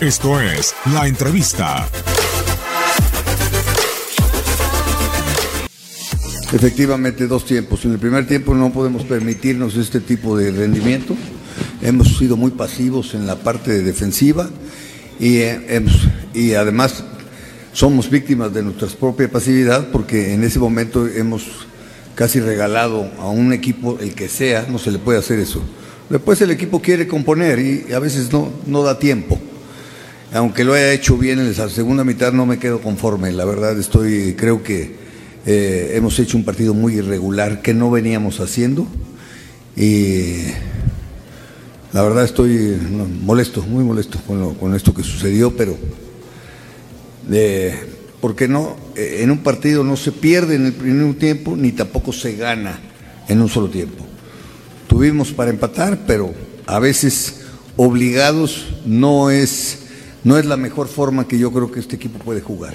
Esto es La Entrevista. Efectivamente, dos tiempos. En el primer tiempo no podemos permitirnos este tipo de rendimiento. Hemos sido muy pasivos en la parte defensiva y, eh, hemos- y además somos víctimas de nuestra propia pasividad porque en ese momento hemos casi regalado a un equipo, el que sea, no se le puede hacer eso. Después el equipo quiere componer y a veces no, no da tiempo. Aunque lo haya hecho bien en la segunda mitad, no me quedo conforme. La verdad, estoy, creo que eh, hemos hecho un partido muy irregular que no veníamos haciendo. Y la verdad estoy molesto, muy molesto con, lo- con esto que sucedió, pero eh, porque no, Eh, en un partido no se pierde en el primer tiempo ni tampoco se gana en un solo tiempo. Tuvimos para empatar, pero a veces obligados no es, no es la mejor forma que yo creo que este equipo puede jugar.